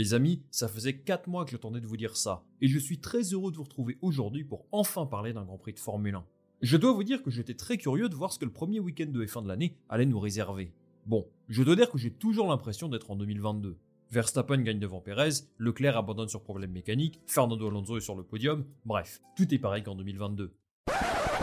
Les amis, ça faisait 4 mois que j'attendais de vous dire ça, et je suis très heureux de vous retrouver aujourd'hui pour enfin parler d'un Grand Prix de Formule 1. Je dois vous dire que j'étais très curieux de voir ce que le premier week-end de F1 de l'année allait nous réserver. Bon, je dois dire que j'ai toujours l'impression d'être en 2022. Verstappen gagne devant Perez, Leclerc abandonne sur problème mécanique, Fernando Alonso est sur le podium, bref, tout est pareil qu'en 2022.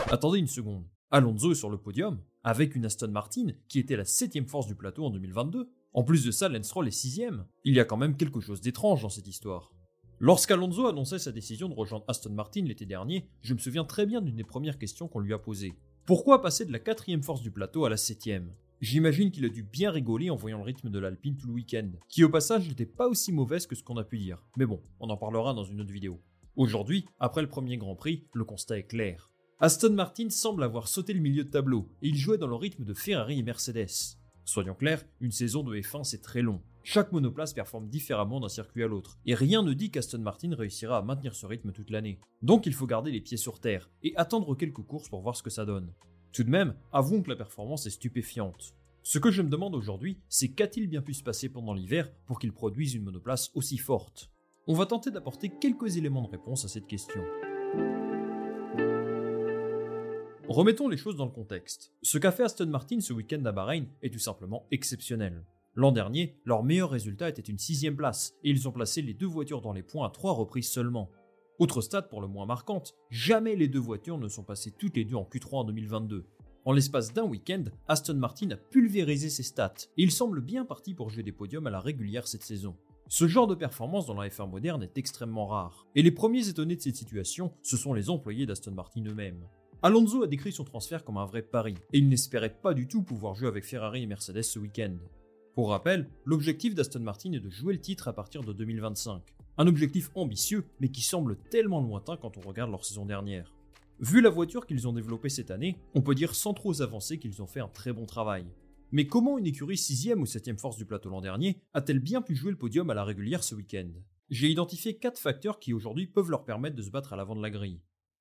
Attendez une seconde, Alonso est sur le podium, avec une Aston Martin qui était la septième force du plateau en 2022. En plus de ça, Lance Stroll est sixième. Il y a quand même quelque chose d'étrange dans cette histoire. Lorsqu'Alonso annonçait sa décision de rejoindre Aston Martin l'été dernier, je me souviens très bien d'une des premières questions qu'on lui a posées. Pourquoi passer de la quatrième force du plateau à la septième? J'imagine qu'il a dû bien rigoler en voyant le rythme de l'Alpine tout le week-end, qui au passage n'était pas aussi mauvaise que ce qu'on a pu dire. Mais bon, on en parlera dans une autre vidéo. Aujourd'hui, après le premier Grand Prix, le constat est clair. Aston Martin semble avoir sauté le milieu de tableau, et il jouait dans le rythme de Ferrari et Mercedes. Soyons clairs, une saison de F1 c'est très long. Chaque monoplace performe différemment d'un circuit à l'autre, et rien ne dit qu'Aston Martin réussira à maintenir ce rythme toute l'année. Donc il faut garder les pieds sur terre, et attendre quelques courses pour voir ce que ça donne. Tout de même, avouons que la performance est stupéfiante. Ce que je me demande aujourd'hui, c'est qu'a-t-il bien pu se passer pendant l'hiver pour qu'il produise une monoplace aussi forte? On va tenter d'apporter quelques éléments de réponse à cette question. Remettons les choses dans le contexte. Ce qu'a fait Aston Martin ce week-end à Bahreïn est tout simplement exceptionnel. L'an dernier, leur meilleur résultat était une sixième place, et ils ont placé les deux voitures dans les points à trois reprises seulement. Autre stat pour le moins marquante, jamais les deux voitures ne sont passées toutes les deux en Q3 en 2022. En l'espace d'un week-end, Aston Martin a pulvérisé ses stats, et il semble bien parti pour jouer des podiums à la régulière cette saison. Ce genre de performance dans la F1 moderne est extrêmement rare, et les premiers étonnés de cette situation, ce sont les employés d'Aston Martin eux-mêmes. Alonso a décrit son transfert comme un vrai pari, et il n'espérait pas du tout pouvoir jouer avec Ferrari et Mercedes ce week-end. Pour rappel, l'objectif d'Aston Martin est de jouer le titre à partir de 2025. Un objectif ambitieux, mais qui semble tellement lointain quand on regarde leur saison dernière. Vu la voiture qu'ils ont développée cette année, on peut dire sans trop avancer qu'ils ont fait un très bon travail. Mais comment une écurie 6ème ou 7ème force du plateau l'an dernier a-t-elle bien pu jouer le podium à la régulière ce week-end? J'ai identifié 4 facteurs qui aujourd'hui peuvent leur permettre de se battre à l'avant de la grille.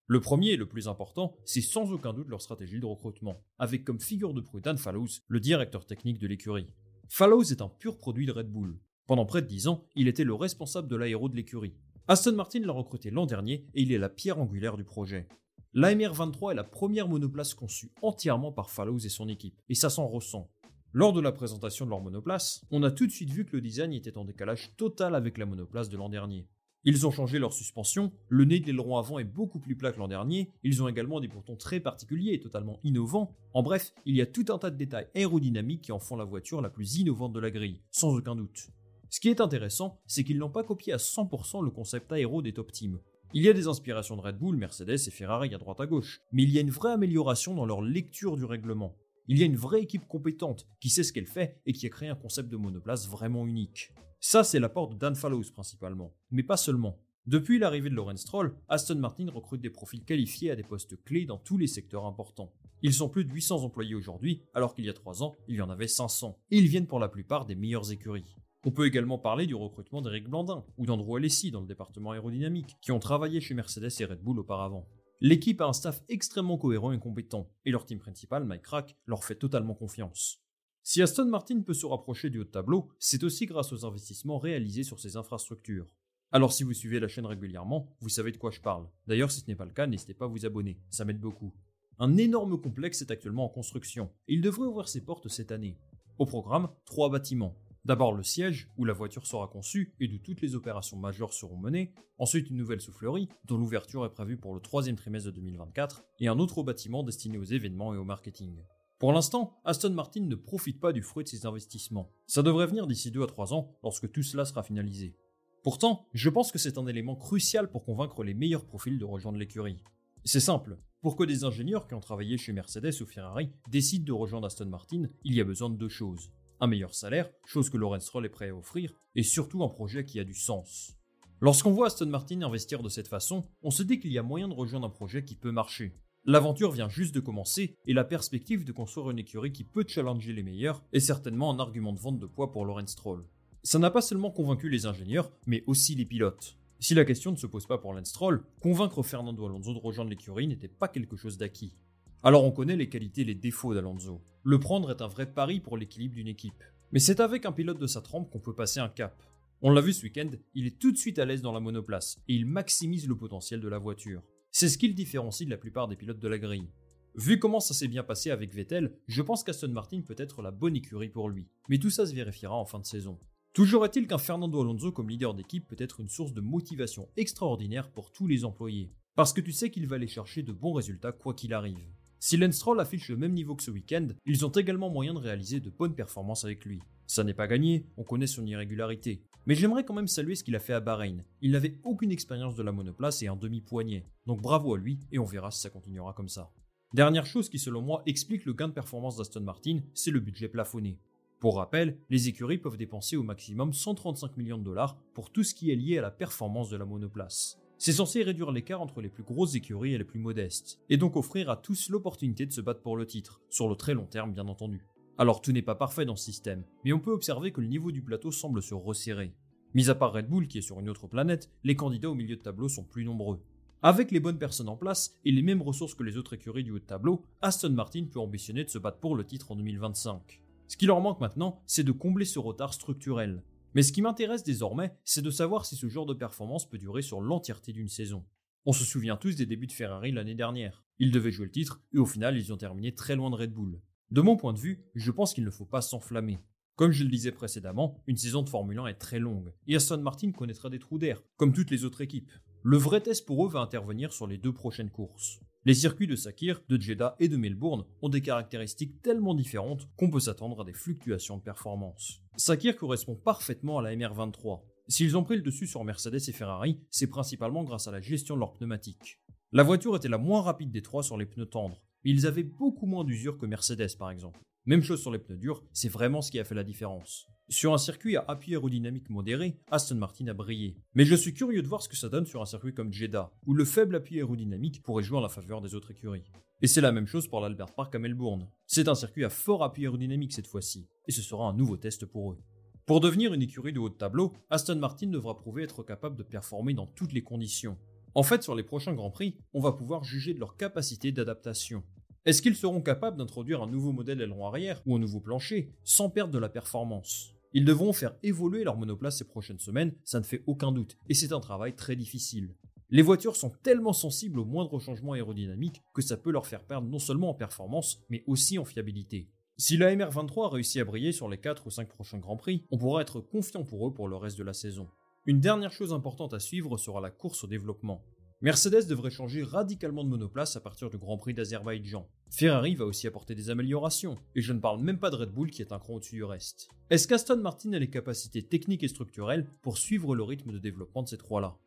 Le premier et le plus important, c'est sans aucun doute leur stratégie de recrutement, avec comme figure de proue Dan Fallows, le directeur technique de l'écurie. Fallows est un pur produit de Red Bull. Pendant près de 10 ans, il était le responsable de l'aéro de l'écurie. Aston Martin l'a recruté l'an dernier et il est la pierre angulaire du projet. L'AMR 23 est la première monoplace conçue entièrement par Fallows et son équipe, et ça s'en ressent. Lors de la présentation de leur monoplace, on a tout de suite vu que le design était en décalage total avec la monoplace de l'an dernier. Ils ont changé leur suspension, le nez de l'aileron avant est beaucoup plus plat que l'an dernier, ils ont également des boutons très particuliers et totalement innovants. En bref, il y a tout un tas de détails aérodynamiques qui en font la voiture la plus innovante de la grille, sans aucun doute. Ce qui est intéressant, c'est qu'ils n'ont pas copié à 100% le concept aéro des top teams. Il y a des inspirations de Red Bull, Mercedes et Ferrari à droite à gauche, mais il y a une vraie amélioration dans leur lecture du règlement. Il y a une vraie équipe compétente qui sait ce qu'elle fait et qui a créé un concept de monoplace vraiment unique. Ça, c'est l'apport de Dan Fallows principalement, mais pas seulement. Depuis l'arrivée de Lawrence Stroll, Aston Martin recrute des profils qualifiés à des postes clés dans tous les secteurs importants. Ils sont plus de 800 employés aujourd'hui, alors qu'il y a 3 ans, il y en avait 500. Et ils viennent pour la plupart des meilleures écuries. On peut également parler du recrutement d'Eric Blandin ou d'Andrew Alessi dans le département aérodynamique, qui ont travaillé chez Mercedes et Red Bull auparavant. L'équipe a un staff extrêmement cohérent et compétent, et leur team principal, Mike Crack, leur fait totalement confiance. Si Aston Martin peut se rapprocher du haut de tableau, c'est aussi grâce aux investissements réalisés sur ses infrastructures. Alors si vous suivez la chaîne régulièrement, vous savez de quoi je parle. D'ailleurs, si ce n'est pas le cas, n'hésitez pas à vous abonner, ça m'aide beaucoup. Un énorme complexe est actuellement en construction, et il devrait ouvrir ses portes cette année. Au programme, trois bâtiments, D'abord le siège, où la voiture sera conçue et d'où toutes les opérations majeures seront menées. Ensuite une nouvelle soufflerie, dont l'ouverture est prévue pour le troisième trimestre de 2024. Et un autre bâtiment destiné aux événements et au marketing. Pour l'instant, Aston Martin ne profite pas du fruit de ses investissements. Ça devrait venir d'ici 2 à 3 ans, lorsque tout cela sera finalisé. Pourtant, je pense que c'est un élément crucial pour convaincre les meilleurs profils de rejoindre l'écurie. C'est simple, pour que des ingénieurs qui ont travaillé chez Mercedes ou Ferrari décident de rejoindre Aston Martin, il y a besoin de deux choses un meilleur salaire, chose que Lawrence Stroll est prêt à offrir, et surtout un projet qui a du sens. Lorsqu'on voit Aston Martin investir de cette façon, on se dit qu'il y a moyen de rejoindre un projet qui peut marcher. L'aventure vient juste de commencer et la perspective de construire une écurie qui peut challenger les meilleurs est certainement un argument de vente de poids pour Lawrence Stroll. Ça n'a pas seulement convaincu les ingénieurs, mais aussi les pilotes. Si la question ne se pose pas pour Lance Stroll, convaincre Fernando Alonso de rejoindre l'écurie n'était pas quelque chose d'acquis. Alors on connaît les qualités et les défauts d'Alonso. Le prendre est un vrai pari pour l'équilibre d'une équipe. Mais c'est avec un pilote de sa trempe qu'on peut passer un cap. On l'a vu ce week-end, il est tout de suite à l'aise dans la monoplace et il maximise le potentiel de la voiture. C'est ce qui le différencie de la plupart des pilotes de la grille. Vu comment ça s'est bien passé avec Vettel, je pense qu'Aston Martin peut être la bonne écurie pour lui. Mais tout ça se vérifiera en fin de saison. Toujours est-il qu'un Fernando Alonso comme leader d'équipe peut être une source de motivation extraordinaire pour tous les employés. Parce que tu sais qu'il va aller chercher de bons résultats quoi qu'il arrive. Si Lance affiche le même niveau que ce week-end, ils ont également moyen de réaliser de bonnes performances avec lui. Ça n'est pas gagné, on connaît son irrégularité. Mais j'aimerais quand même saluer ce qu'il a fait à Bahreïn. Il n'avait aucune expérience de la monoplace et un demi-poignet. Donc bravo à lui et on verra si ça continuera comme ça. Dernière chose qui selon moi explique le gain de performance d'Aston Martin, c'est le budget plafonné. Pour rappel, les écuries peuvent dépenser au maximum 135 millions de dollars pour tout ce qui est lié à la performance de la monoplace. C'est censé réduire l'écart entre les plus grosses écuries et les plus modestes, et donc offrir à tous l'opportunité de se battre pour le titre, sur le très long terme bien entendu. Alors tout n'est pas parfait dans ce système, mais on peut observer que le niveau du plateau semble se resserrer. Mis à part Red Bull qui est sur une autre planète, les candidats au milieu de tableau sont plus nombreux. Avec les bonnes personnes en place et les mêmes ressources que les autres écuries du haut de tableau, Aston Martin peut ambitionner de se battre pour le titre en 2025. Ce qui leur manque maintenant, c'est de combler ce retard structurel, mais ce qui m'intéresse désormais, c'est de savoir si ce genre de performance peut durer sur l'entièreté d'une saison. On se souvient tous des débuts de Ferrari l'année dernière. Ils devaient jouer le titre et au final ils ont terminé très loin de Red Bull. De mon point de vue, je pense qu'il ne faut pas s'enflammer. Comme je le disais précédemment, une saison de Formule 1 est très longue, et Aston Martin connaîtra des trous d'air, comme toutes les autres équipes. Le vrai test pour eux va intervenir sur les deux prochaines courses. Les circuits de Sakir, de Jeddah et de Melbourne ont des caractéristiques tellement différentes qu'on peut s'attendre à des fluctuations de performance. Sakir correspond parfaitement à la MR23. S'ils ont pris le dessus sur Mercedes et Ferrari, c'est principalement grâce à la gestion de leurs pneumatiques. La voiture était la moins rapide des trois sur les pneus tendres, mais ils avaient beaucoup moins d'usure que Mercedes par exemple. Même chose sur les pneus durs, c'est vraiment ce qui a fait la différence. Sur un circuit à appui aérodynamique modéré, Aston Martin a brillé. Mais je suis curieux de voir ce que ça donne sur un circuit comme Jeddah, où le faible appui aérodynamique pourrait jouer en la faveur des autres écuries. Et c'est la même chose pour l'Albert Park à Melbourne. C'est un circuit à fort appui aérodynamique cette fois-ci, et ce sera un nouveau test pour eux. Pour devenir une écurie de haut de tableau, Aston Martin devra prouver être capable de performer dans toutes les conditions. En fait, sur les prochains Grands Prix, on va pouvoir juger de leur capacité d'adaptation. Est-ce qu'ils seront capables d'introduire un nouveau modèle aileron arrière ou un nouveau plancher sans perdre de la performance? Ils devront faire évoluer leur monoplace ces prochaines semaines, ça ne fait aucun doute, et c'est un travail très difficile. Les voitures sont tellement sensibles aux moindres changements aérodynamiques que ça peut leur faire perdre non seulement en performance, mais aussi en fiabilité. Si la MR23 a réussi à briller sur les 4 ou 5 prochains Grands Prix, on pourra être confiant pour eux pour le reste de la saison. Une dernière chose importante à suivre sera la course au développement. Mercedes devrait changer radicalement de monoplace à partir du Grand Prix d'Azerbaïdjan. Ferrari va aussi apporter des améliorations, et je ne parle même pas de Red Bull qui est un cran au-dessus du reste. Est-ce qu'Aston Martin a les capacités techniques et structurelles pour suivre le rythme de développement de ces trois-là?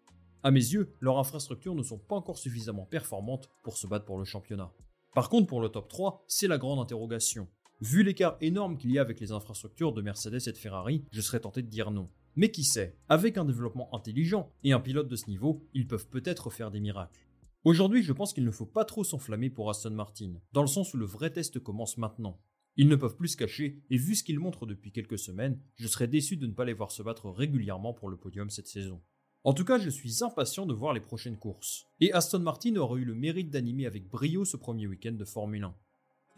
À mes yeux, leurs infrastructures ne sont pas encore suffisamment performantes pour se battre pour le championnat. Par contre, pour le top 3, c'est la grande interrogation. Vu l'écart énorme qu'il y a avec les infrastructures de Mercedes et de Ferrari, je serais tenté de dire non. Mais qui sait, avec un développement intelligent et un pilote de ce niveau, ils peuvent peut-être faire des miracles. Aujourd'hui, je pense qu'il ne faut pas trop s'enflammer pour Aston Martin, dans le sens où le vrai test commence maintenant. Ils ne peuvent plus se cacher, et vu ce qu'ils montrent depuis quelques semaines, je serais déçu de ne pas les voir se battre régulièrement pour le podium cette saison. En tout cas, je suis impatient de voir les prochaines courses. Et Aston Martin aura eu le mérite d'animer avec brio ce premier week-end de Formule 1.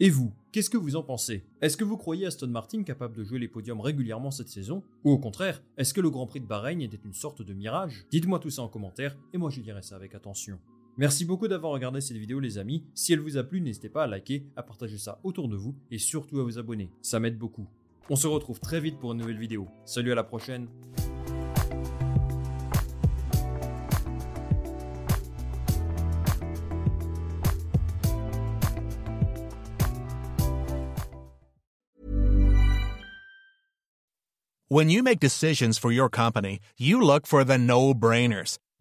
Et vous, qu'est-ce que vous en pensez? Est-ce que vous croyez Aston Martin capable de jouer les podiums régulièrement cette saison? Ou au contraire, est-ce que le Grand Prix de Bahreïn était une sorte de mirage? Dites-moi tout ça en commentaire, et moi je dirai ça avec attention. Merci beaucoup d'avoir regardé cette vidéo les amis. Si elle vous a plu, n'hésitez pas à liker, à partager ça autour de vous et surtout à vous abonner. Ça m'aide beaucoup. On se retrouve très vite pour une nouvelle vidéo. Salut à la prochaine. When you make decisions for your company, you look for the no-brainers.